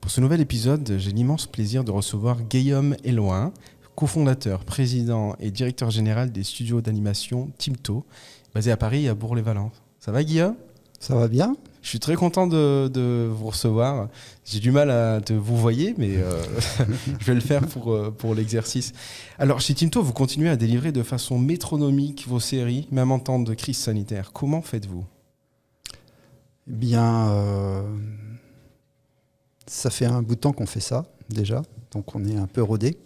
Pour ce nouvel épisode, j'ai l'immense plaisir de recevoir Guillaume Eloin, cofondateur, président et directeur général des studios d'animation Timto, basé à Paris et à Bourg-les-Valence. Ça va Guillaume? Ça va bien Je suis très content de, vous recevoir. J'ai du mal à te vous voyer, mais euh, je vais le faire pour, euh, pour l'exercice. Alors chez Timto, vous continuez à délivrer de façon métronomique vos séries, même en temps de crise sanitaire. Comment faites-vous? Eh bien, euh, ça fait un bout de temps qu'on fait ça déjà, donc on est un peu rodé.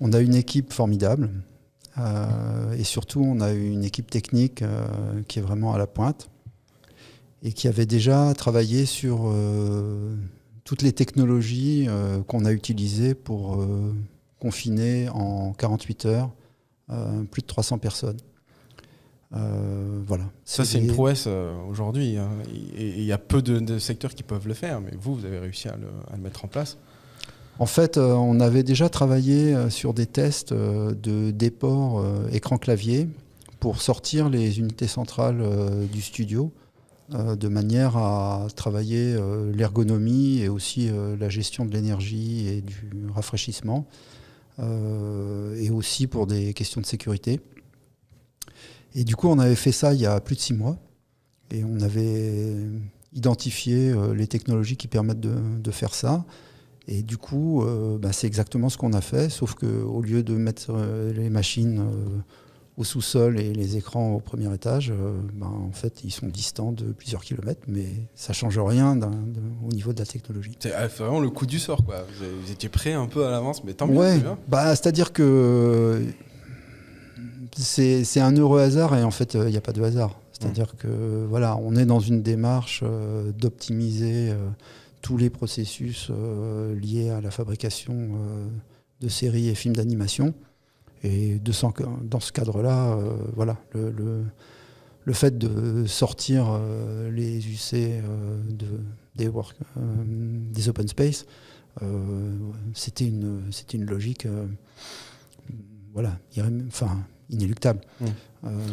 On a une équipe formidable euh, et surtout on a une équipe technique euh, qui est vraiment à la pointe et qui avait déjà travaillé sur euh, toutes les technologies qu'on a utilisées pour confiner en 48 heures plus de 300 personnes. Voilà. Ça, c'est une prouesse aujourd'hui. Hein. Il y a peu de, secteurs qui peuvent le faire, mais vous, vous avez réussi à le mettre en place. En fait, euh, on avait déjà travaillé euh, sur des tests euh, de déport écran-clavier pour sortir les unités centrales du studio de manière à travailler l'ergonomie et aussi la gestion de l'énergie et du rafraîchissement, et aussi pour des questions de sécurité. Et du coup, on avait fait ça il y a plus de six mois, et on avait identifié les technologies qui permettent de faire ça. Et du coup, euh, bah, c'est exactement ce qu'on a fait, sauf qu'au lieu de mettre euh, les machines euh, au sous-sol et les écrans au premier étage, bah, en fait, ils sont distants de plusieurs kilomètres, mais ça change rien au niveau de la technologie. C'est vraiment le coup du sort, quoi. Vous, étiez prêt un peu à l'avance, mais tant mieux. Ouais, bah, c'est-à-dire que c'est un heureux hasard et en fait, il n'y a pas de hasard. C'est-à-dire mmh. que voilà, on est dans une démarche d'optimiser tous les processus euh, liés à la fabrication euh, de séries et films d'animation. Et de, dans ce cadre-là, euh, voilà, le, le, fait de sortir les UC de, des, work, des open space, c'était une, une logique voilà, enfin, inéluctable. Mmh.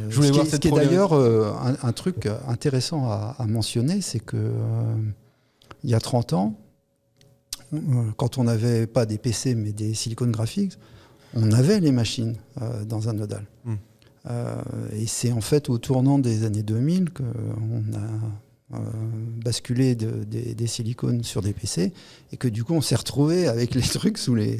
Je voulais ce voir qui, est d'ailleurs un, truc intéressant à, à mentionner, c'est que il y a 30 ans, euh, quand on n'avait pas des PC mais des silicone graphiques, on avait les machines euh, dans un nodal. Euh, et c'est en fait au tournant des années 2000 qu'on a euh, basculer des silicones sur des PC et que du coup on s'est retrouvé avec les trucs sous les,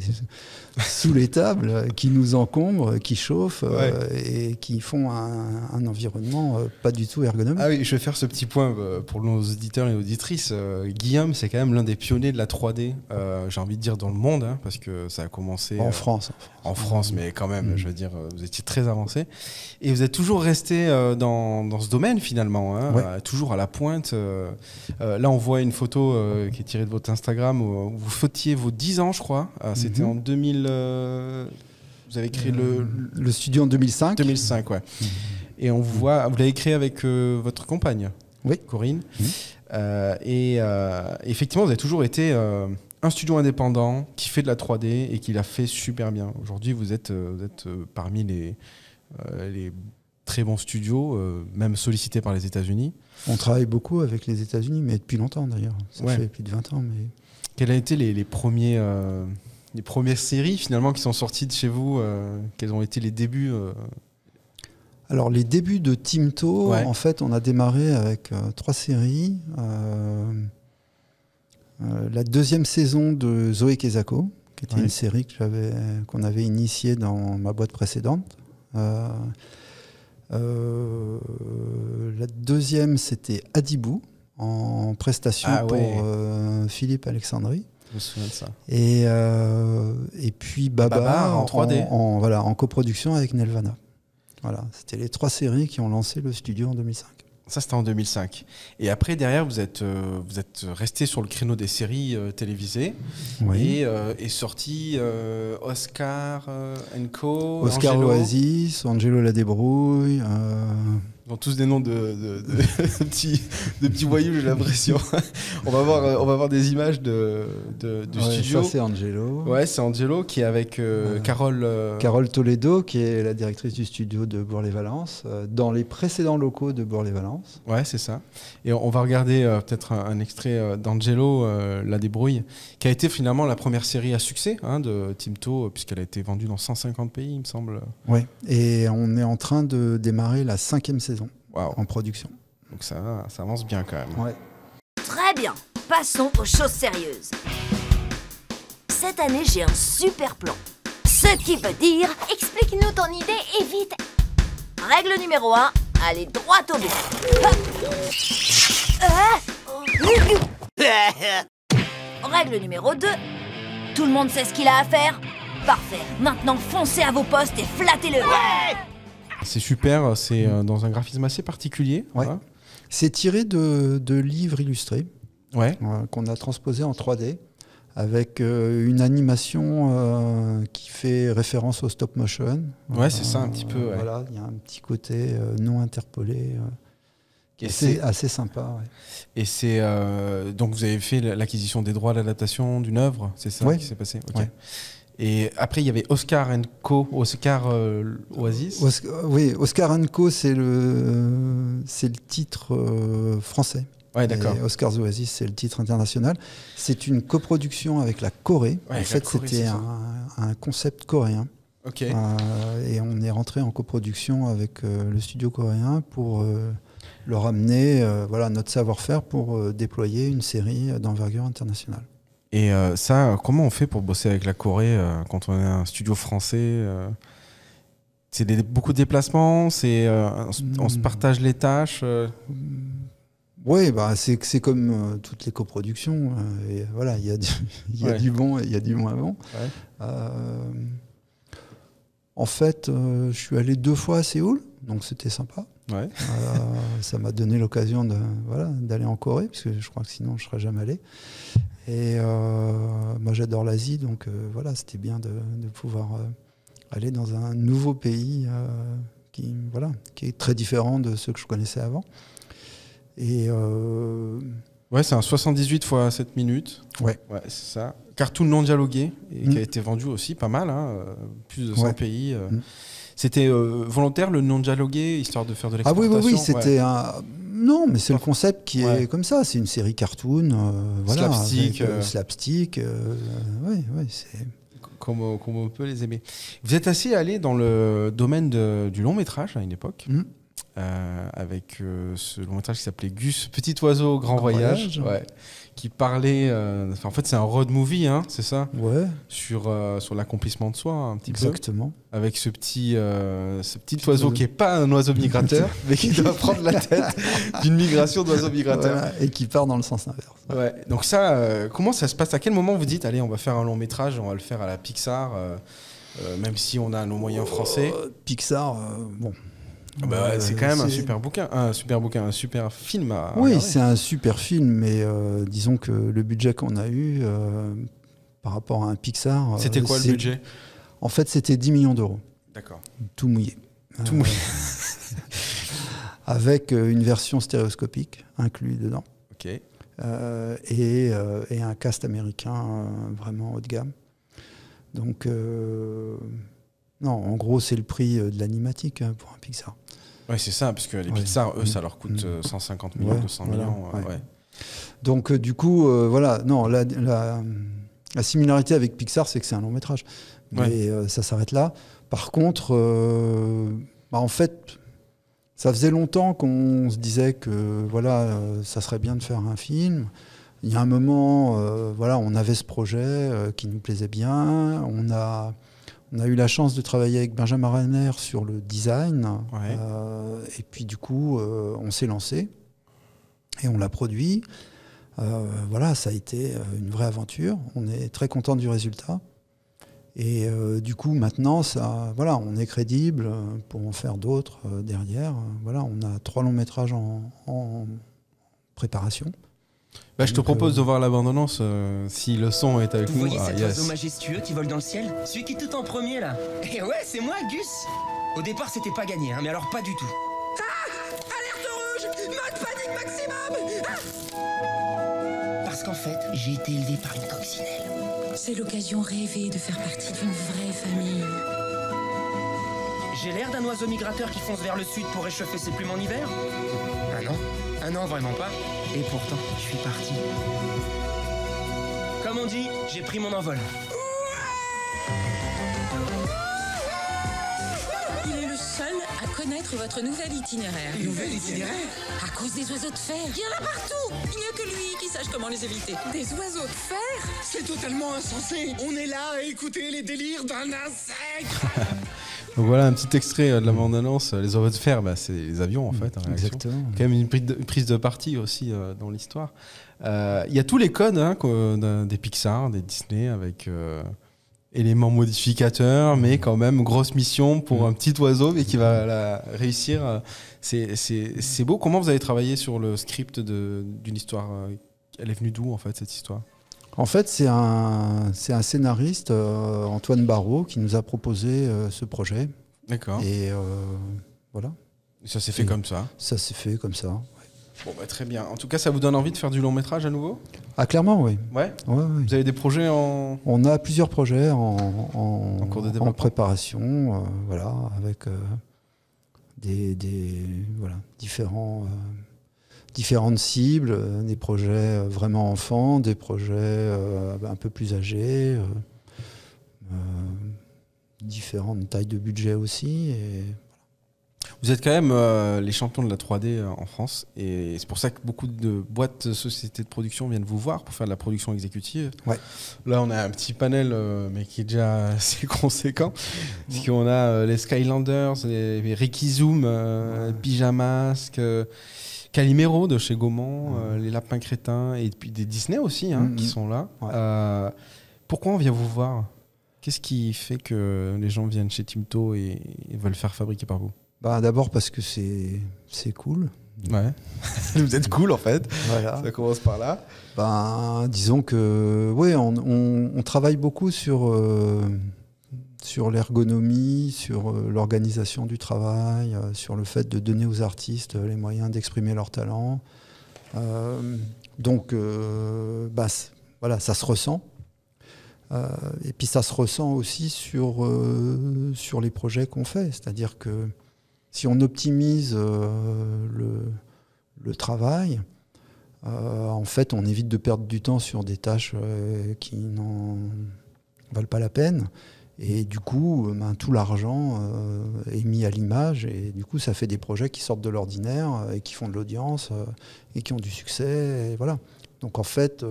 sous les tables qui nous encombrent, qui chauffent euh, et qui font un, environnement euh, pas du tout ergonomique. Ah oui, je vais faire ce petit point pour nos auditeurs et auditrices. Guillaume, c'est quand même l'un des pionniers de la 3D, j'ai envie de dire dans le monde, hein, parce que ça a commencé en France. En France, mais quand même, mm. je veux dire, vous étiez très avancé. Et vous êtes toujours resté dans, dans ce domaine finalement, hein, toujours à la pointe euh, euh, là, on voit une photo euh, qui est tirée de votre Instagram où vous fêtiez vos 10 ans, je crois. C'était mhm. en 2000. vous avez créé le, le studio en 2005. 2005, ouais. Mhm. Et on voit, vous l'avez créé avec votre compagne, oui. Corinne. Mhm. et effectivement, vous avez toujours été un studio indépendant qui fait de la 3D et qui l'a fait super bien. Aujourd'hui, vous êtes, vous êtes parmi les, les très bons studios, même sollicités par les États-Unis. On travaille beaucoup avec les États-Unis, mais depuis longtemps d'ailleurs. Ça fait plus de 20 ans. Mais... Quelles ont été les, premiers, euh, les premières séries finalement qui sont sorties de chez vous euh, Quels ont été les débuts euh Alors les débuts de Timto, en fait, on a démarré avec trois séries. la deuxième saison de Zoé Kezako, qui était une série qu'on avait initiée dans ma boîte précédente. Euh, la deuxième, c'était Adibou, en prestation ah pour euh, Philippe Alexandrie. Je me souviens de ça. Et, euh, et puis Baba, en 3D. En, voilà, en coproduction avec Nelvana. Voilà, c'était les trois séries qui ont lancé le studio en 2005. Ça, c'était en 2005. Et après, derrière, vous êtes, euh, vous êtes resté sur le créneau des séries euh, télévisées. Et euh, est sorti Oscar Co. Oscar Angelo. Oasis, Angelo La Débrouille. Ils ont tous des noms de, de, de, petits, de petits voyous, j'ai l'impression. on, va voir, euh, on va voir des images de, de, du Ouais, studio. Ça, c'est Angelo. Ouais, c'est Angelo qui est avec euh. Carole. euh, Carole Toledo, qui est la directrice du studio de Bourg-les-Valence, dans les précédents locaux de Bourg-les-Valence. Ouais, c'est ça. Et on va regarder peut-être un, un extrait d'Angelo, La Débrouille, qui a été finalement la première série à succès hein, de Timto, puisqu'elle a été vendue dans 150 pays, il me semble. Ouais. Et on est en train de démarrer la cinquième saison Waouh. en production. Donc ça, ça avance bien quand même. Ouais. Très bien, passons aux choses sérieuses. Cette année, j'ai un super plan. Ce qui veut dire, Explique-nous ton idée et vite. règle numéro 1, aller droit au but. Ah. Règle numéro 2, tout le monde sait ce qu'il a à faire Parfait, maintenant foncez à vos postes et flattez-le C'est super, c'est euh, dans un graphisme assez particulier. Ouais. C'est tiré de, de livres illustrés Ouais. euh, qu'on a transposés en 3D avec euh, une animation euh, qui fait référence au stop motion. Ouais, c'est ça, un petit peu, ouais. Voilà, il y a un petit côté non interpolé. c'est c'est assez sympa. ouais. et c'est, donc vous avez fait l'acquisition des droits d'adaptation d'une œuvre, c'est ça qui s'est passé? Et après il y avait Oscar Co, Oscar euh, Oasis. Oscar, oui, Oscar Co, c'est le, c'est le titre euh, français. Ouais, d'accord. Et Oscars Oasis, c'est le titre international. C'est une coproduction avec la Corée. Ouais, en fait, c'était un, un concept coréen. Ok. Euh, et on est rentré en coproduction avec le studio coréen pour leur amener voilà, notre savoir-faire pour déployer une série d'envergure internationale. Et euh, ça, comment on fait pour bosser avec la Corée euh, quand on est un studio français euh, C'est des- beaucoup de déplacements, c'est on, se- Hmm. partage les tâches. Oui, bah, c'est c'est comme toutes les coproductions. et voilà, il y, a du- il Ouais. du bon et il y a du moins bon. Ouais. En fait, je suis allé deux fois à Séoul, donc c'était sympa. Ouais. Ça m'a donné l'occasion de voilà, d'aller en Corée, parce que je crois que sinon je ne serais jamais allé. Et euh, moi j'adore l'Asie, donc euh, voilà, c'était bien de, de pouvoir euh, aller dans un nouveau pays qui, voilà, qui est très différent de ceux que je connaissais avant. Et Ouais, c'est un 78 fois 7 minutes. Ouais. Ouais, c'est ça. Cartoon non dialogué, et Mm. qui a été vendu aussi pas mal, hein, plus de 100 Ouais. pays. Mm. C'était euh, volontaire le non dialogué, histoire de faire de ah oui, oui, oui, c'était ouais. un. Non, mais c'est le concept qui Ouais. est comme ça. C'est une série cartoon, euh, voilà, Slapstick, avec, euh, euh. slapstick. ouais, ouais, c'est. Comme, on- comme on peut les aimer. Vous êtes assez allé dans le domaine de- du long métrage à une époque, euh, avec euh, ce long métrage qui s'appelait Gus, Petit oiseau, grand, Grand voyage, voyage. ouais, qui parlait. euh, en fait, c'est un road movie, hein, c'est ça, Ouais, sur, euh, sur l'accomplissement de soi, un petit peu. exactement. avec ce petit, euh, ce petit oiseau qui est pas un oiseau migrateur, mais qui doit prendre la tête d'une migration d'oiseaux migrateurs. Voilà, et qui part dans le sens inverse. Ouais. Donc ça, comment ça se passe? À quel moment vous dites, allez, on va faire un long métrage, on va le faire à la Pixar, même si on a nos moyens français? Pixar, bon. Ah bah Euh, C'est quand même un super bouquin, un super bouquin, un super film à Oui, c'est un super film, mais euh, disons que le budget qu'on a eu euh, par rapport à un Pixar. euh, C'était quoi le budget? En fait, c'était 10 millions d'euros, D'accord. tout mouillé. Tout mouillé. avec une version stéréoscopique inclus dedans. Ok. euh, et, euh, et un cast américain euh, vraiment haut de gamme. Donc, non, en gros, c'est le prix euh, de l'animatique hein, pour un Pixar. Ouais, c'est ça, parce que les Ouais. Pixar, eux, ça leur coûte Mm. euh, 150 millions, Ouais, 200 voilà, millions. euh, ouais. Donc, du coup, euh, voilà, non, la, la, la similarité avec Pixar, c'est que c'est un long métrage. Mais Ouais. euh, ça s'arrête là. Par contre, euh, bah, en fait, ça faisait longtemps qu'on se disait que voilà, ça serait bien de faire un film. Il y a un moment, voilà, on avait ce projet qui nous plaisait bien. On a, on a eu la chance de travailler avec Benjamin Renner sur le design. Ouais. Euh, et puis du coup, euh, on s'est lancé et on l'a produit. Euh, voilà, ça a été une vraie aventure. On est très content du résultat. Et du coup, maintenant, ça, voilà, on est crédible pour en faire d'autres derrière. Voilà, on a trois longs métrages en, en préparation. Bah, je te propose euh, de voir l'abandonnance euh, si le son est avec Vous nous. voyez Ah, cet yes. oiseau majestueux qui vole dans le ciel Celui qui est tout en premier là Et ouais, c'est moi, Gus Au départ, c'était pas gagné, hein, mais alors pas du tout. Parce qu'en fait, j'ai été élevé par une coccinelle. C'est l'occasion rêvée de faire partie d'une vraie famille. J'ai l'air d'un oiseau migrateur qui fonce vers le sud pour réchauffer ses plumes en hiver Ah non Ah non, vraiment pas. Et pourtant, je suis parti. Comme on dit, j'ai pris mon envol. Il est le seul à connaître votre nouvel itinéraire. Nouvel itinéraire? À cause des oiseaux de fer, il y en a partout Il n'y a que lui qui sache comment les éviter. Des oiseaux de fer? C'est totalement insensé On est là à écouter les délires d'un insecte Donc voilà un petit extrait euh, de la bande-annonce. Les oiseaux de fer, bah, c'est les avions en fait. Exactement. Quand même une prise de, parti aussi euh, dans l'histoire. Euh, Il y a tous les codes hein, des Pixar, des Disney avec euh, éléments modificateurs, mais quand même grosse mission pour un petit oiseau et qui va la réussir. euh, C'est beau. Comment vous avez travaillé sur le script d'une histoire euh, Elle est venue d'où en fait cette histoire? En fait, c'est un, c'est un scénariste, euh, Antoine Barrault, qui nous a proposé euh, ce projet. D'accord. Et euh, voilà, Ça s'est fait comme ça. ça s'est fait comme ça. Bon, bah, très bien. En tout cas, ça vous donne envie de faire du long métrage à nouveau? Ah, clairement, oui. Ouais? Ouais, ouais. Vous avez des projets en. On a plusieurs projets en, en, En cours de en développement. préparation, voilà, avec des, des- voilà, différents, différentes cibles, euh, des projets euh, vraiment enfants, des projets euh, un peu plus âgés, différentes tailles de budget aussi. Et Vous êtes quand même euh, les champions de la 3D euh, en France et c'est pour ça que beaucoup de boîtes, sociétés de production viennent vous voir pour faire de la production exécutive. Ouais. Là, on a un petit panel, euh, mais qui est déjà assez conséquent. Parce qu'on a euh, les Skylanders, les, les Ricky Zoom, euh, Calimero de chez Gaumont, euh, les Lapins Crétins et puis des Disney aussi hein, Mhm. qui sont là. Ouais. Euh, pourquoi on vient vous voir? Qu'est-ce qui fait que les gens viennent chez Timto et, et veulent faire fabriquer par vous? Bah, D'abord parce que c'est c'est cool. Ouais. Vous êtes cool en fait. Voilà. Ça commence par là. Ben, disons que oui, on, on- on travaille beaucoup sur, euh, sur l'ergonomie, sur euh, l'organisation du travail, euh, sur le fait de donner aux artistes les moyens d'exprimer leur talent. Euh, donc, euh, bah, voilà, ça se ressent. Euh, et puis ça se ressent aussi sur, euh, les projets qu'on fait. C'est-à-dire que si on optimise euh, le, travail, euh, en fait, on évite de perdre du temps sur des tâches euh, qui n'en valent pas la peine. Et du coup, euh, ben, tout l'argent euh, est mis à l'image. Et du coup, ça fait des projets qui sortent de l'ordinaire euh, et qui font de l'audience et qui ont du succès. Voilà. Donc en fait,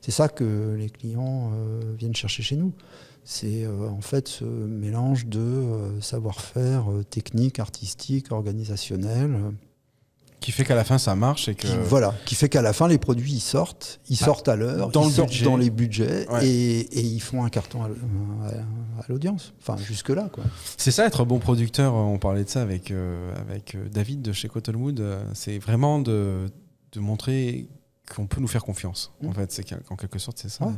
c'est ça que les clients viennent chercher chez nous. C'est en fait ce mélange de savoir-faire technique, artistique, organisationnel. Qui fait qu'à la fin ça marche et que. qui, voilà, qui fait qu'à la fin, les produits ils sortent, ils Bah, sortent à l'heure, dans ils le sortent budget. dans les budgets Ouais. et, et ils font un carton à, l'audience. Enfin, jusque-là, quoi. C'est ça être bon producteur. On parlait de ça avec, euh, avec euh, David de chez Cottonwood. euh, C'est vraiment de, de montrer qu'on peut nous faire confiance. En fait, c'est qu'en quelque sorte, c'est ça. Ouais.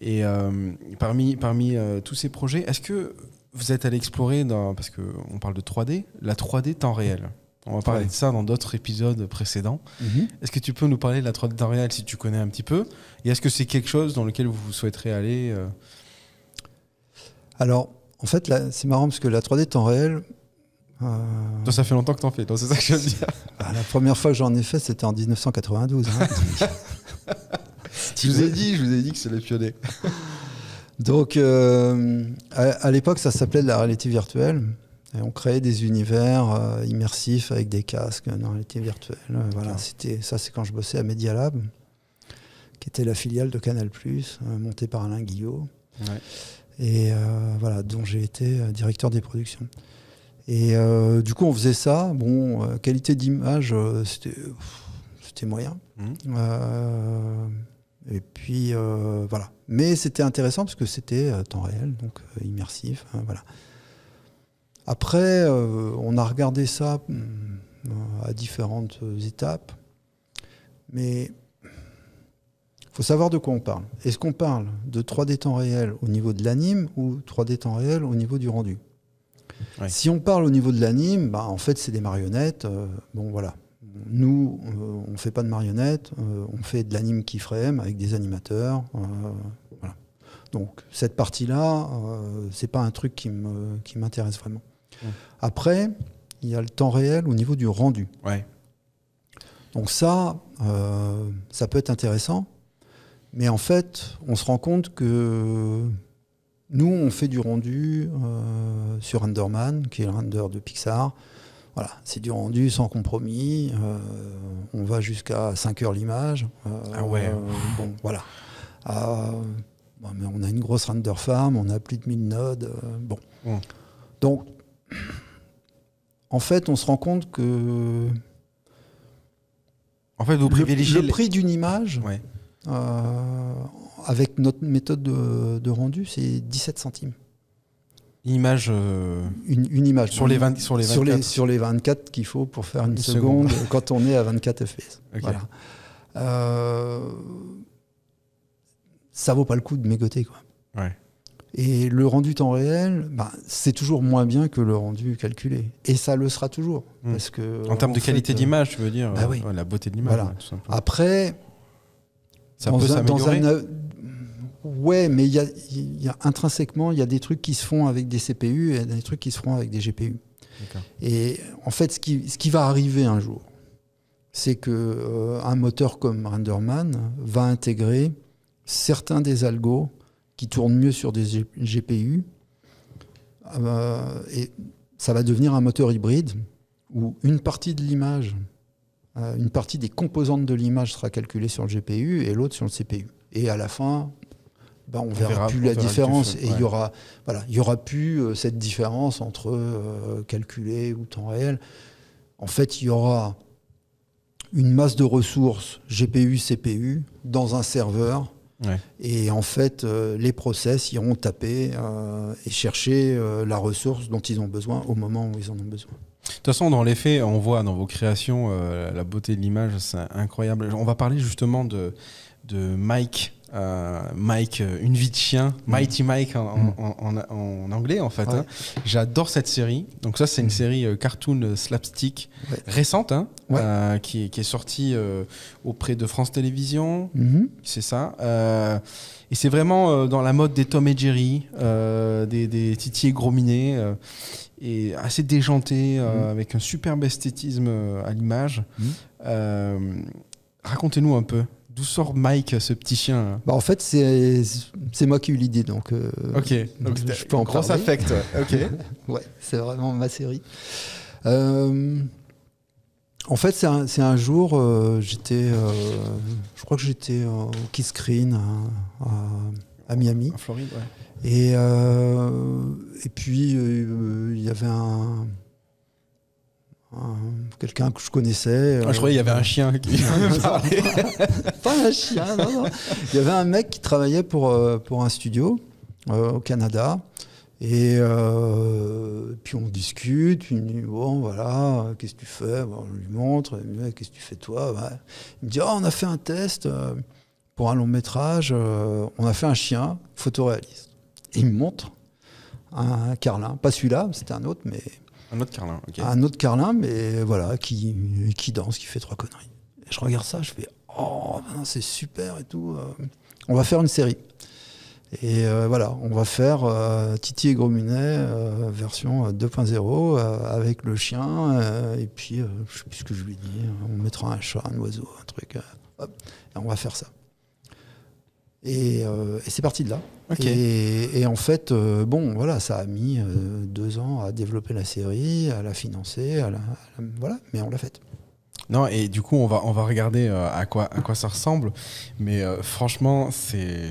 Et euh, parmi, parmi euh, tous ces projets, est-ce que vous êtes allé explorer, dans, parce qu'on parle de 3D, la 3D temps réel? On va parler Ouais. de ça dans d'autres épisodes précédents. Est-ce que tu peux nous parler de la 3D temps réel si tu connais un petit peu? Et est-ce que c'est quelque chose dans lequel vous souhaiterez aller euh, Alors, en fait, c'est marrant parce que la 3D temps réel, euh, Toi, ça fait longtemps que t'en fais, c'est ça que je veux dire. bah, la première fois que j'en ai fait, c'était en 1992. hein. Je vous ai dit, je vous ai dit que c'est les pionniers. Donc, euh, à, à l'époque, ça s'appelait de la réalité virtuelle. Et on créait des univers euh, immersifs avec des casques dans la réalité virtuelle. Euh, voilà, c'était ça, c'est quand je bossais à Media Lab, qui était la filiale de Canal+, euh, montée par Alain Guillot, et euh, voilà, dont j'ai été directeur des productions. Et du coup, on faisait ça. Bon, qualité d'image, c'était moyen. Euh, et puis euh, voilà. Mais c'était intéressant parce que c'était euh, temps réel, donc euh, immersif. hein, voilà. Après, euh, on a regardé ça euh, à différentes étapes, mais il faut savoir de quoi on parle. Est-ce qu'on parle de 3D temps réel au niveau de l'anime ou 3D temps réel au niveau du rendu? Ouais. Si on parle au niveau de l'anime, bah, en fait, c'est des marionnettes. euh, bon, voilà. nous, euh, on ne fait pas de marionnettes, euh, on fait de l'anime keyframe avec des animateurs. voilà. Donc cette partie-là, c'est pas un truc qui me- qui m'intéresse vraiment. Après, il y a le temps réel au niveau du rendu. Ouais. Donc ça, euh, ça peut être intéressant, mais en fait, on se rend compte que nous, on fait du rendu euh, sur Renderman, qui est le render de Pixar. Voilà, c'est du rendu sans compromis. euh, on va jusqu'à 5 heures l'image. Ah ouais. bon, voilà. Bon, mais on a une grosse render farm, on a plus de 1000 nodes. bon. Donc, en fait, on se rend compte que En fait, vous le, privilégiez le les- prix d'une image, Ouais. euh, avec notre méthode de, de rendu, c'est 17 centimes. Image euh, Une, une image. sur les 20 sur les 24. sur les, sur les 24 qu'il faut pour faire une, Une seconde, seconde. quand on est à 24 fps. Ok. Voilà. Euh, ça vaut pas le coup de mégoter. Quoi. Ouais. Et le rendu temps réel, bah, c'est toujours moins bien que le rendu calculé. Et ça le sera toujours. Mm. Parce que, En termes de fait, qualité euh, d'image, tu veux dire bah euh, oui. ouais, La beauté de l'image, Voilà. ouais, tout simplement. Après, Ça dans peut un- dans un- Ouais, mais il y a, il y a intrinsèquement, il y a des trucs qui se font avec des CPU et des trucs qui se font avec des GPU. Et en fait, ce qui, ce qui va arriver un jour, c'est que euh, un moteur comme Renderman va intégrer certains des algos qui tournent mieux sur des G- GPU. Euh, et ça va devenir un moteur hybride où une partie de l'image, euh, une partie des composantes de l'image sera calculée sur le GPU et l'autre sur le CPU. Et à la fin, ben, on, verra, verra- plus on la verra le différence différence, et il ouais. y aura voilà, il y aura plus euh, cette différence entre euh, calculé ou temps réel. En fait, il y aura une masse de ressources GPU, CPU dans un serveur. Ouais. Et en fait, euh, les process iront taper euh, et chercher euh, la ressource dont ils ont besoin au moment où ils en ont besoin. De toute façon, dans les faits, on voit dans vos créations la beauté de l'image, c'est incroyable. On va parler justement de, de Mike. Euh, Mike, euh, une vie de chien, Mighty Mike en, Mm. en- en- en anglais en fait. Ouais. hein. J'adore cette série. Donc ça, c'est une série euh, cartoon slapstick Ouais. récente, hein, Ouais. euh, qui, est- qui est sortie auprès de France Télévisions. Mhm. C'est ça. Et c'est vraiment dans la mode des Tom et Jerry, des, des Titi et Gros Minet, et assez déjanté, avec un superbe esthétisme à l'image. Racontez-nous un peu. D'où sort Mike, ce petit chien hein Bah, en fait, c'est moi qui ai eu l'idée, donc. euh, Ok, donc je peux en gros parler. affect. Ok. Ouais, c'est vraiment ma série. Euh, en fait, c'est un, un jour, euh, j'étais, je crois que j'étais au Kiss Screen à, à- à Miami. En Floride, ouais. Et, et puis, il y avait un- quelqu'un que je connaissais. Ah, je croyais qu'il y avait un chien qui parlait. Pas un chien, non, non. Il y avait un mec qui travaillait pour, euh, pour un studio euh, au Canada. Et euh, puis on discute, il me dit Bon, voilà, euh, qu'est-ce que tu fais? Bon, Je lui montre, Qu'est-ce que tu fais toi? Ouais. Il me dit Oh, on a fait un test euh, pour un long métrage, euh, on a fait un chien photoréaliste. Et il me montre un carlin, pas celui-là, c'était un autre, mais Un autre Carlin, un autre carlin, mais voilà, qui, qui danse, qui fait trois conneries. Je regarde ça, je fais Oh, ben, c'est super et tout. euh, on va faire une série. Et euh, voilà, on va faire euh, Titi et Gros Minet, euh, version euh, 2.0, euh, avec le chien. et puis, je sais plus ce que je lui dis. On mettra un chat, un oiseau, un truc. hop, et on va faire ça. Et, euh, et c'est parti de là. Et, et en fait, euh, bon, voilà, ça a mis euh, deux ans à développer la série, à la financer, à la, à la- voilà, mais on l'a faite. Non, et du coup, on va, on va regarder à, quoi, à quoi ça ressemble. Mais franchement, c'est.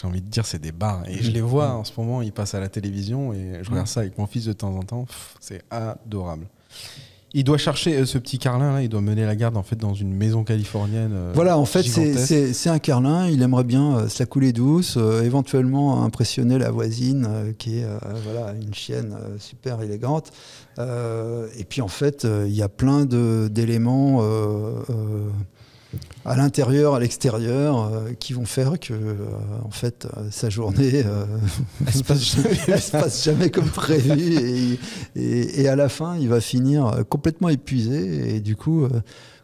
J'ai envie de dire, c'est des bars. Et je les vois en ce moment, ils passent à la télévision et je regarde ça avec mon fils de temps en temps. C'est adorable. Il doit chercher euh, ce petit Carlin là, il doit mener la garde en fait dans une maison californienne. euh, Voilà, en fait, c'est- un carlin. Il aimerait bien euh, se la couler douce, euh, éventuellement impressionner la voisine, euh, qui est voilà, une chienne super élégante. Et puis, en fait, il y a plein d'éléments à l'intérieur, à l'extérieur, euh, qui vont faire que, euh, en fait, euh, sa journée euh, Elle se passe jamais. elle se passe jamais comme prévu. Et, et- et à la fin, il va finir euh, complètement épuisé. Et du coup, euh,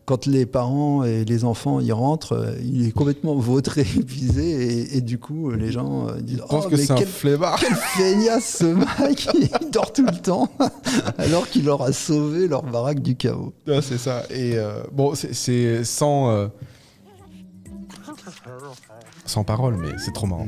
quand les parents et les enfants y rentrent, euh, il est complètement vautré, épuisé, et, et du coup, les gens euh, disent Je pense Oh, que mais c'est un quel, flemmard. quel feignasse ce mec Il dort tout le temps, alors qu'il leur a sauvé leur baraque du chaos. C'est ça. Et euh, bon, c'est- c'est sans. euh, sans parole, mais c'est trop marrant.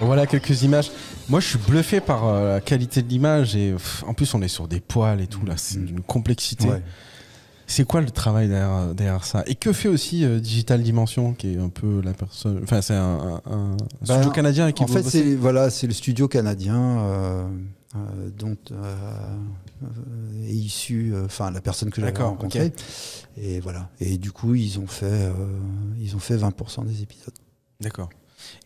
Voilà quelques images. Moi, je suis bluffé par euh, la qualité de l'image et pff, en plus, on est sur des poils et tout là, c'est d'une complexité. Ouais. C'est quoi le travail derrière, derrière ça? Et que fait aussi euh, Digital Dimension, qui est un peu la personne. Enfin, c'est un, un- un Bah, studio canadien qui En fait, c'est voilà, c'est le studio canadien euh, dont est issu, enfin la personne que j'avais D'accord, rencontrée. Et voilà. Et du coup, ils ont fait, ils ont fait 20% des épisodes. D'accord.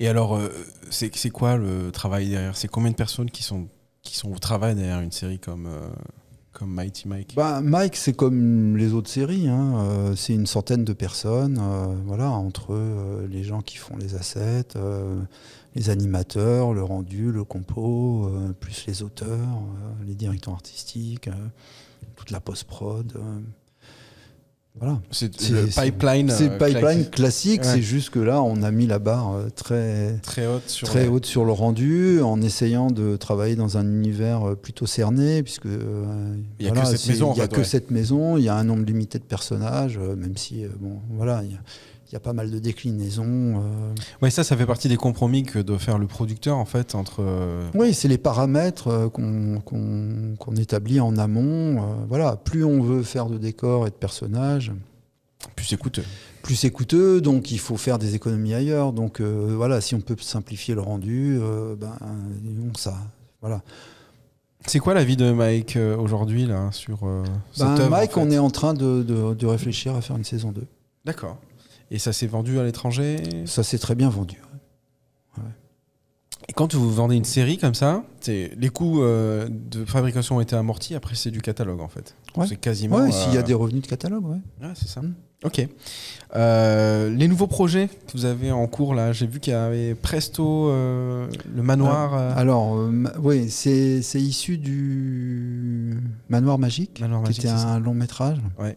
Et alors, euh, c'est quoi le travail derrière? C'est combien de personnes qui sont, qui sont au travail derrière une série comme, euh, comme Mighty Mike? Bah, Mike, c'est comme les autres séries. hein, euh, c'est une centaine de personnes. voilà, entre les gens qui font les assets, les animateurs, le rendu, le compo, plus les auteurs, les directeurs artistiques, toute la post-prod. Voilà. C'est le c'est- pipeline. C'est euh, pipeline classique, classique, Ouais. c'est juste que là, on a mis la barre euh, très, très haute sur très la- haute sur le rendu, en essayant de travailler dans un univers euh, plutôt cerné, puisque euh, Il y a voilà, que cette maison, Il y a fait, que ouais. cette maison, il y a un nombre limité de personnages, même si bon, voilà, il y, a- il y a pas mal de déclinaisons. euh. Ouais, ça, ça fait partie des compromis que doit faire le producteur, en fait, entre. euh, Oui, c'est les paramètres euh, qu'on qu'on- qu'on établit en amont. voilà, plus on veut faire de décors et de personnages, Plus c'est coûteux. plus c'est coûteux, donc il faut faire des économies ailleurs. Donc euh, voilà, si on peut simplifier le rendu, euh, ben disons ça. Voilà. C'est quoi la vie de Mike aujourd'hui, là, sur euh, cette Ben, œuvre, Mike, en fait? on est en train de, de- de réfléchir à faire une saison 2. D'accord. Et ça s'est vendu à l'étranger? Ça s'est très bien vendu. Et quand vous vendez une série comme ça, les coûts euh, de fabrication ont été amortis. Après, c'est du catalogue en fait. Ouais. C'est quasiment. Ouais, s'il y a euh, des revenus de catalogue, ouais. Ouais, c'est ça. Mm. Ok. Euh, les nouveaux projets que vous avez en cours là, j'ai vu qu'il y avait Presto, le manoir. euh, Alors, oui, c'est issu du Manoir Magique, Manoir qui était ça. un long métrage. Ouais.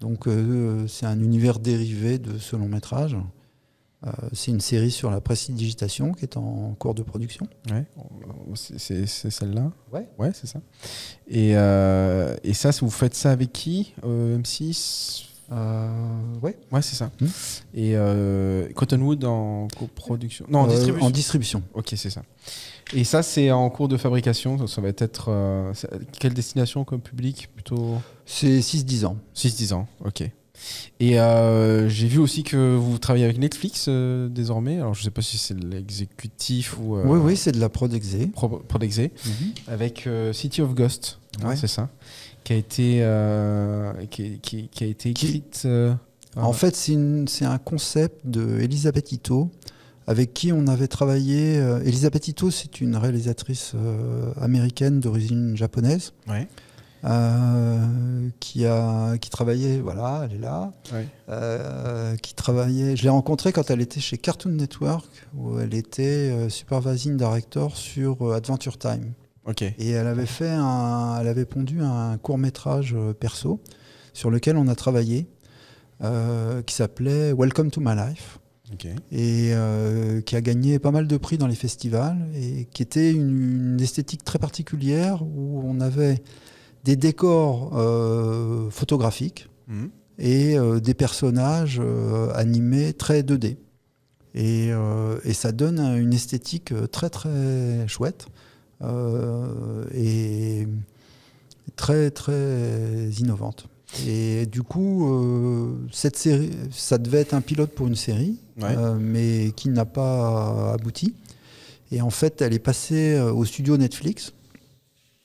Donc, euh, c'est un univers dérivé de ce long métrage. Euh, c'est une série sur la prestidigitation qui est en cours de production. Ouais, c'est- celle-là. Ouais. Ouais, c'est ça. Et, euh, et ça, vous faites ça avec qui Euh, M6 Euh, ouais. Ouais, c'est ça. Hmm. Et Cottonwood en coproduction? Non, en distribution. En distribution. ok, c'est ça. Et ça, c'est en cours de fabrication. Ça, ça va être. euh, quelle destination comme public Plutôt? C'est 6-10 ans. 6-10 ans. Ok. Et euh, j'ai vu aussi que vous travaillez avec Netflix euh, désormais. Alors, je sais pas si c'est l'exécutif ou. euh, oui, oui, c'est de la prod exé. Pro, Prodexé. avec City of Ghost, hein, Ouais. c'est ça, qui a été, qui, qui- qui a été écrite. En fait, c'est un concept de Elisabeth Ito, avec qui on avait travaillé. euh, Elisabeth Ito, c'est une réalisatrice euh, américaine d'origine japonaise, ouais, euh, qui, a, qui travaillait, voilà, elle est là, euh, qui travaillait. Je l'ai rencontrée quand elle était chez Cartoon Network, où elle était euh, supervising director sur Adventure Time. Ok. Et elle avait fait un, elle avait pondu un court métrage perso sur lequel on a travaillé, qui s'appelait Welcome to My Life Et euh, qui a gagné pas mal de prix dans les festivals et qui était une, une esthétique très particulière où on avait des décors euh, photographiques Mhm. et euh, des personnages animés très 2D. Et, et ça donne une esthétique très très chouette et très très innovante. Et du coup, euh, cette série, ça devait être un pilote pour une série, Ouais. euh, mais qui n'a pas abouti. Et en fait, elle est passée euh, au studio Netflix.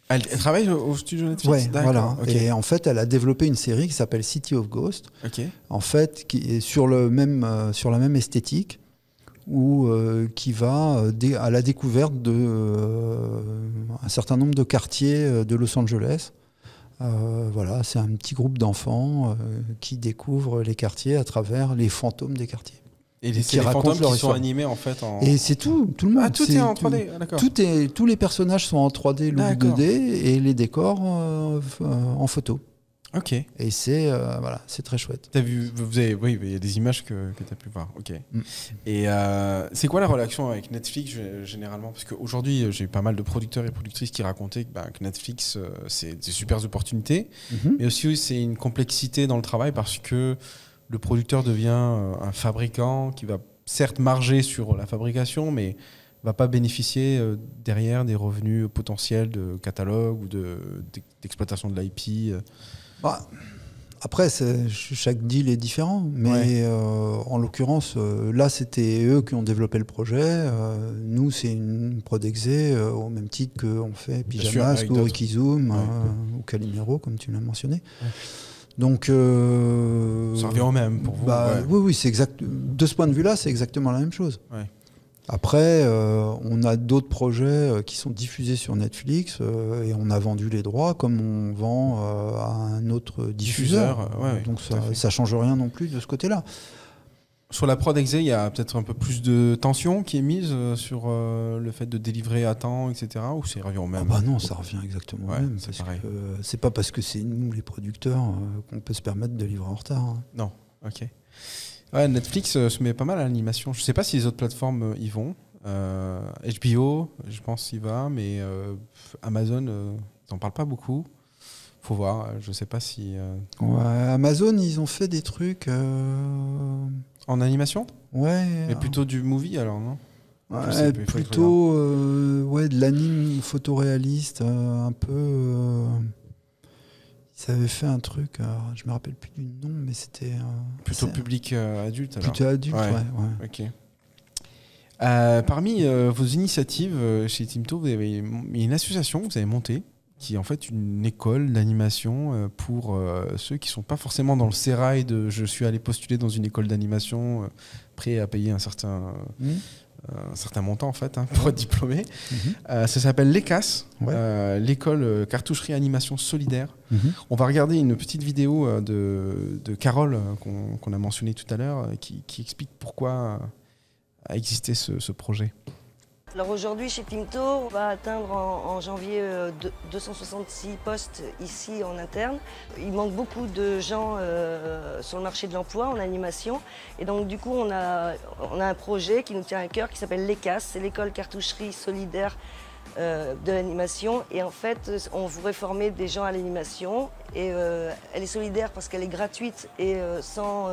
Elle, elle travaille au, studio Netflix Ouais, voilà. Et en fait, elle a développé une série qui s'appelle City of Ghost, Ok. en fait, qui est sur, le même, euh, sur la même esthétique, ou euh, qui va à la découverte de euh, un certain nombre de quartiers de Los Angeles. Euh, voilà, c'est un petit groupe d'enfants euh, qui découvrent les quartiers à travers les fantômes des quartiers. Et les, Qui fantômes qui sont animés en fait en. Et c'est tout, tout le monde. ah, tout est en tout- 3D, ah, d'accord. Tout est, tous les personnages sont en 3D, le D'accord. 2D et les décors euh, en photo. Ok. Et c'est euh, voilà, c'est très chouette. T'as vu, vous avez, oui, il y a des images que, que tu as pu voir. Ok. Mm. Et euh, c'est quoi la relation avec Netflix gé- généralement? Parce qu'aujourd'hui, euh, j'ai eu pas mal de producteurs et productrices qui racontaient que, bah, que Netflix, c'est des super opportunités, Mhm. mais aussi c'est une complexité dans le travail parce que le producteur devient un fabricant qui va certes marger sur la fabrication, mais va pas bénéficier euh, derrière des revenus potentiels de catalogue ou de- d'exploitation de l'IP. euh. Bah, après, chaque deal est différent, mais Ouais. euh, en l'occurrence, euh, là, c'était eux qui ont développé le projet. euh, nous, c'est une prod exé, euh, au même titre qu'on fait sûr, Pyjamas ou. Rikizoom Ouais. ou Calimero, comme tu l'as mentionné. Donc, Ça revient au même pour vous. bah. Oui, oui, c'est exact. De ce point de vue-là, c'est exactement la même chose. Après, euh, on a d'autres projets euh, qui sont diffusés sur Netflix euh, et on a vendu les droits comme on vend euh, à un autre diffuseur. Diffuseur, ouais, ouais, Donc ça, ça change rien non plus de ce côté-là. Sur la prod exé, il y a peut-être un peu plus de tension qui est mise sur le fait de délivrer à temps, etc. Ou c'est revient au même? Ah bah non, ça revient exactement au Ouais, même. c'est pas parce que c'est nous les producteurs qu'on peut se permettre de livrer en retard. hein. Non, ok. Ouais, Netflix euh, se met pas mal à l'animation. Je sais pas si les autres plateformes euh, y vont. Euh, HBO, je pense y va, mais euh, Amazon, euh, ils en parlent pas beaucoup. Faut voir. euh, Je sais pas si euh, Ouais, Amazon, ils ont fait des trucs. euh, en animation, Ouais. mais plutôt du movie alors non? Ouais, sais plutôt euh, ouais, de l'anime photoréaliste, euh, un peu. Euh, ils avaient fait un truc, alors, je me rappelle plus du nom, mais c'était. euh, Plutôt public euh, adulte alors. Plutôt adulte, Ouais. ouais. ouais. Ok. Euh, parmi euh, vos initiatives euh, chez Timto, vous avez une association que vous avez montée qui est en fait une école d'animation euh, pour euh, ceux qui sont pas forcément dans le sérail de je suis allé postuler dans une école d'animation, euh, prêt à payer un certain, Mhm. Un certain montant en fait hein, pour être diplômé. Mhm. Euh, ça s'appelle l'ECAS, Ouais. euh, l'école euh, cartoucherie animation solidaire. Mhm. On va regarder une petite vidéo de, de Carole qu'on a mentionné tout à l'heure qui, qui explique pourquoi a existé ce, ce projet. Alors aujourd'hui chez Timto, on va atteindre en, en janvier euh, deux- 266 postes ici en interne. Il manque beaucoup de gens euh, sur le marché de l'emploi en animation. Et donc du coup on a, on a un projet qui nous tient à cœur qui s'appelle l'ECAS, c'est l'école cartoucherie solidaire euh, de l'animation. Et en fait on voudrait former des gens à l'animation. Et euh, elle est solidaire parce qu'elle est gratuite et euh, sans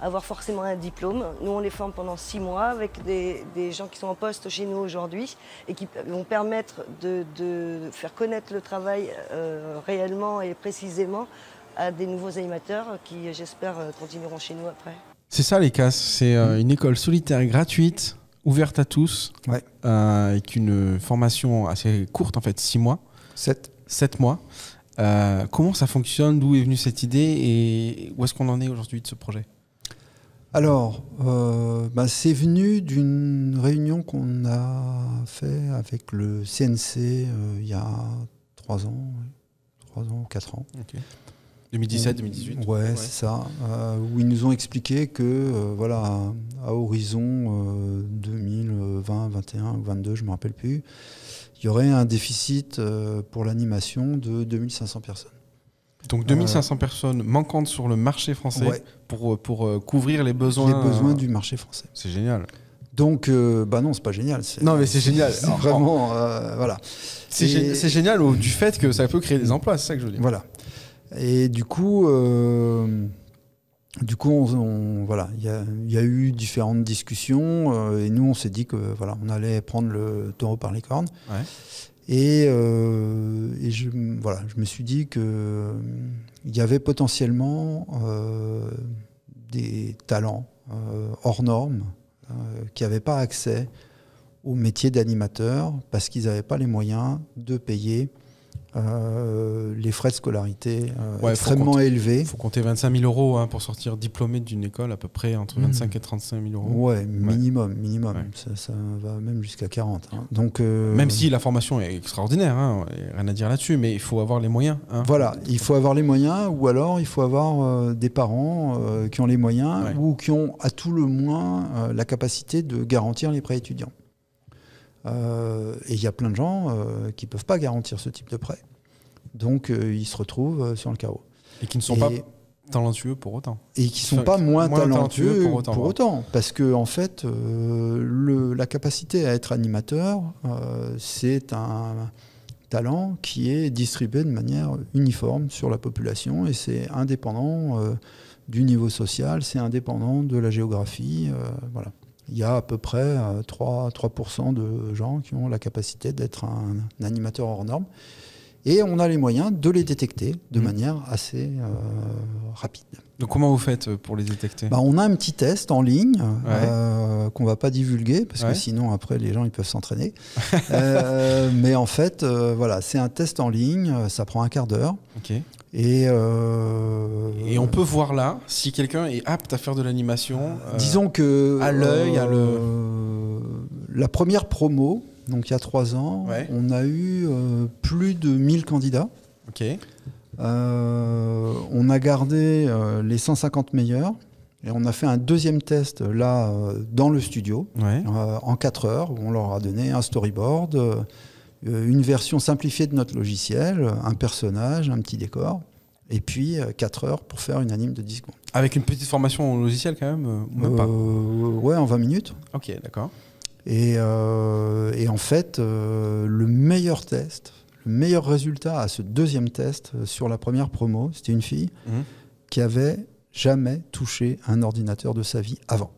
avoir forcément un diplôme. Nous, on les forme pendant six mois avec des, des gens qui sont en poste chez nous aujourd'hui et qui vont permettre de, de faire connaître le travail réellement et précisément à des nouveaux animateurs qui, j'espère, continueront chez nous après. C'est ça l'ECAS, c'est euh, une école solitaire gratuite, ouverte à tous, Ouais. euh, avec une formation assez courte en fait, 6 mois, Sept. 7 mois. Euh, comment ça fonctionne? D'où est venue cette idée? Et où est-ce qu'on en est aujourd'hui de ce projet? Alors, euh, bah, c'est venu d'une réunion qu'on a fait avec le CNC il y a trois ans, ouais. trois ans, quatre ans. 2017, 2018 Ouais, c'est ça. Euh, où ils nous ont expliqué que, euh, voilà, à, à horizon euh, 2020, 21 ou 22, je ne me rappelle plus, il y aurait un déficit euh, pour l'animation de 2500 personnes. Donc 2500 personnes manquantes sur le marché français Ouais. pour, euh, pour euh, couvrir les besoins. Les besoins euh, du marché français. C'est génial. Donc, euh, bah non, c'est pas génial. Non, mais c'est génial. C'est vraiment, euh, voilà. C'est Et- génial au- du fait que ça peut créer des emplois, c'est ça que je veux dire. Voilà. Et du coup, euh, du coup, on, on- voilà, il y a, il y a eu différentes discussions euh, et nous, on s'est dit que voilà, on allait prendre le taureau par les cornes. Ouais. Et, euh, et je, voilà, je me suis dit que il y avait potentiellement des talents hors normes qui n'avaient pas accès au métier d'animateur parce qu'ils n'avaient pas les moyens de payer Euh, les frais de scolarité euh, Ouais, extrêmement compter- élevés. Il faut compter 25 000 euros hein, pour sortir diplômé d'une école, à peu près entre Mhm. 25 et 35 000 euros. Ouais, minimum, minimum. Ouais. Ça, ça va même jusqu'à 40. hein. Donc, euh, Même si la formation est extraordinaire, hein, rien à dire là-dessus, mais il faut avoir les moyens. Voilà, il faut avoir les moyens, ou alors il faut avoir des parents qui ont les moyens, ou qui ont à tout le moins la capacité de garantir les prêts étudiants. Euh, et il y a plein de gens euh, qui ne peuvent pas garantir ce type de prêt. Donc euh, ils se retrouvent sur le carreau. Et qui ne sont Et- pas talentueux pour autant. et qui sont Enfin, pas moins, moins talentueux talentueux pour pour autant, parce que en fait le- la capacité à être animateur c'est un talent qui est distribué de manière uniforme sur la population et c'est indépendant du niveau social c'est indépendant de la géographie voilà il y a à peu près euh, 3, 3% de gens qui ont la capacité d'être un, un animateur hors norme et on a les moyens de les détecter de Mhm. manière assez euh, rapide. Donc comment vous faites euh, pour les détecter? Bah, on a un petit test en ligne euh, qu'on va pas divulguer parce Ouais. que sinon après les gens ils peuvent s'entraîner. Euh, mais en fait, voilà, c'est un test en ligne, ça prend un quart d'heure. Et euh, Et on peut voir là si quelqu'un est apte à faire de l'animation. euh, disons que à l'œil, à le- euh, la première promo, donc il y a trois ans, Ouais. on a eu plus de 1000 candidats. Ok. On a gardé les 150 meilleurs et on a fait un deuxième test là dans le studio Ouais. en 4 heures où on leur a donné un storyboard, une version simplifiée de notre logiciel, un personnage, un petit décor et puis 4 heures pour faire une anime de 10 secondes. Avec une petite formation au logiciel quand même, euh, ou même pas. Euh, ouais, en 20 minutes. Ok, d'accord. Et, euh, et en fait, euh, le meilleur test, le meilleur résultat à ce deuxième test euh, sur la première promo, c'était une fille Mhm. qui avait jamais touché un ordinateur de sa vie avant.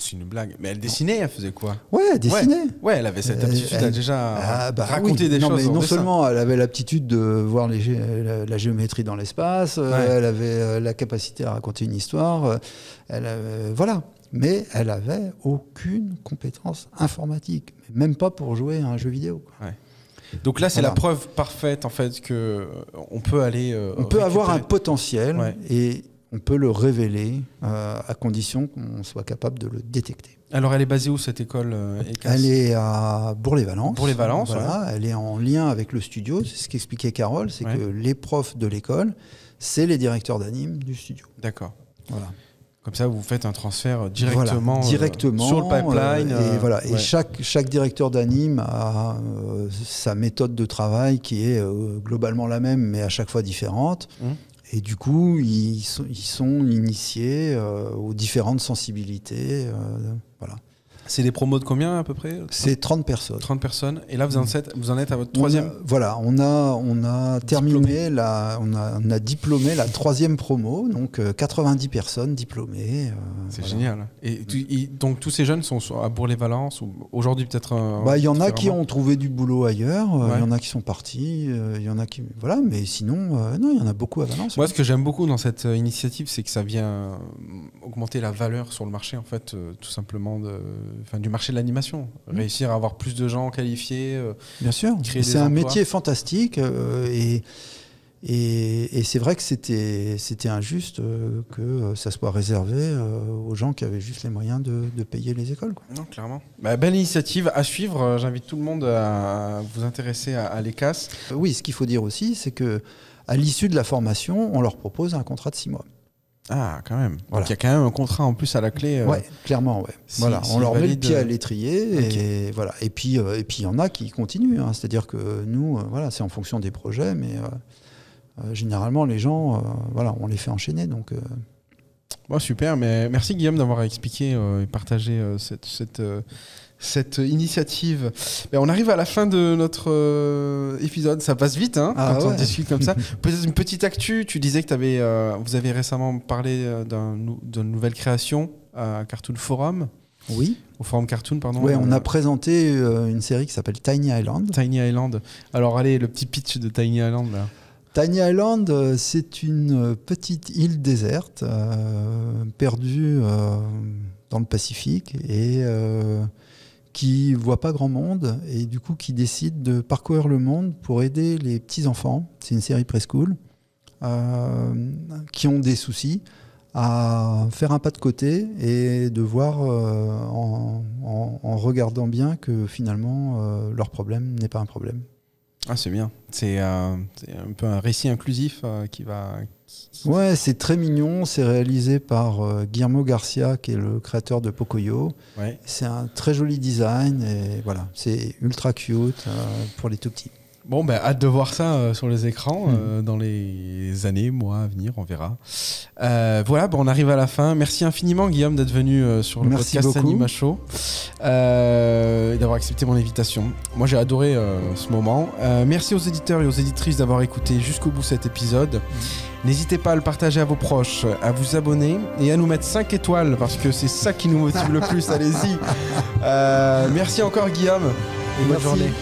C'est une blague. Mais elle dessinait, elle faisait quoi? Ouais, elle dessinait. Ouais, elle avait cette aptitude à elle- déjà Ah, bah raconter oui. des non, choses. Mais non dessin. seulement elle avait l'aptitude de voir les gé- la, la géométrie dans l'espace, euh, Ouais. elle avait euh, la capacité à raconter une histoire, euh, elle avait- voilà. Mais elle avait aucune compétence informatique, même pas pour jouer à un jeu vidéo. Donc là, c'est Voilà. la preuve parfaite en fait que on peut aller. euh, On peut avoir un potentiel et on peut le révéler euh, à condition qu'on soit capable de le détecter. Alors, elle est basée où cette école euh, Elle est à Bourg-les-Valence. Bourg-les-Valence, Voilà, Elle est en lien avec le studio. C'est ce qu'expliquait Carole, c'est Ouais. que les profs de l'école, c'est les directeurs d'anime du studio. D'accord. Voilà. Comme ça, vous faites un transfert directement, Voilà, euh, directement sur le pipeline. euh, et euh, voilà. Et chaque, chaque directeur d'anime a sa méthode de travail qui est globalement la même, mais à chaque fois différente. Mhm. Et du coup, ils sont, ils sont initiés euh, aux différentes sensibilités. euh, voilà. C'est des promos de combien à peu près C'est 30 personnes. 30 personnes. Et là, vous en êtes, vous en êtes à votre On troisième. a- voilà, on a, on a terminé, la, on, a, on a diplômé la troisième promo, donc euh, 90 personnes diplômées. euh, C'est voilà. génial. Et tu- ils- donc tous ces jeunes sont à Bourg-les-Valence ou aujourd'hui peut-être. euh, Bah, Il y en a qui ont trouvé du boulot ailleurs, euh, il Ouais. y en a qui sont partis, euh, il y en a qui. Voilà, mais sinon, euh, non, il y en a beaucoup à Valence. Moi, ouais. ce que j'aime beaucoup dans cette euh, initiative, c'est que ça vient euh, augmenter la valeur sur le marché, en fait, euh, tout simplement, de, enfin, du marché de l'animation. Mmh. Réussir à avoir plus de gens qualifiés. euh, Bien sûr. créer des C'est un métier fantastique euh, et. Et, et c'est vrai que c'était c'était injuste euh, que ça soit réservé euh, aux gens qui avaient juste les moyens de, de payer les écoles. quoi. Non, clairement. Bah, belle initiative à suivre. J'invite tout le monde à vous intéresser à, à l'ECAS. Oui, ce qu'il faut dire aussi, c'est que à l'issue de la formation, on leur propose un contrat de six mois. Ah, quand même. Voilà. Donc il y a quand même un contrat en plus à la clé. euh, Ouais, clairement, ouais. si- voilà, on leur met le pied à euh, l'étrier et voilà. Et puis, euh, et puis il y en a qui continuent. hein. C'est-à-dire que nous, euh, voilà, c'est en fonction des projets, mais généralement les gens, voilà, on les fait enchaîner. Donc, Bon, super, mais merci Guillaume d'avoir expliqué et partagé cette, cette, cette initiative. Ben, on arrive à la fin de notre euh, épisode, ça passe vite hein, Ah quand on discute comme ça. Peut-être une petite actu, tu disais que avais, euh, vous avez récemment parlé euh, d'une nouvelle création à Cartoon Forum, oui. au Forum Cartoon, pardon. Ouais, on a présenté une série qui s'appelle Tiny Island. Tiny Island. Alors allez, le petit pitch de Tiny Island là. Tiny Island, c'est une petite île déserte euh, perdue euh, dans le Pacifique et euh, qui voient pas grand monde et du coup qui décident de parcourir le monde pour aider les petits enfants. C'est une série preschool euh, qui ont des soucis à faire un pas de côté et de voir euh, en, regardant bien que finalement euh, leur problème n'est pas un problème. Ah, c'est bien. C'est euh, un peu un récit inclusif qui va. Ouais, c'est très mignon. C'est réalisé par euh, Guillermo Garcia, qui est le créateur de Pocoyo. Ouais. C'est un très joli design et voilà, c'est ultra cute euh, pour les tout petits. Bon, ben, hâte de voir ça euh, sur les écrans euh, dans les années, mois à venir, on verra. Voilà, bon, on arrive à la fin. Merci infiniment, Guillaume, d'être venu sur le Merci podcast beaucoup. Anima Show et d'avoir accepté mon invitation. Moi, j'ai adoré ce moment. Merci aux éditeurs et aux éditrices d'avoir écouté jusqu'au bout cet épisode. N'hésitez pas à le partager à vos proches, à vous abonner et à nous mettre 5 étoiles parce que c'est ça qui nous motive le plus. Allez-y. Euh, merci encore, Guillaume, et bonne journée.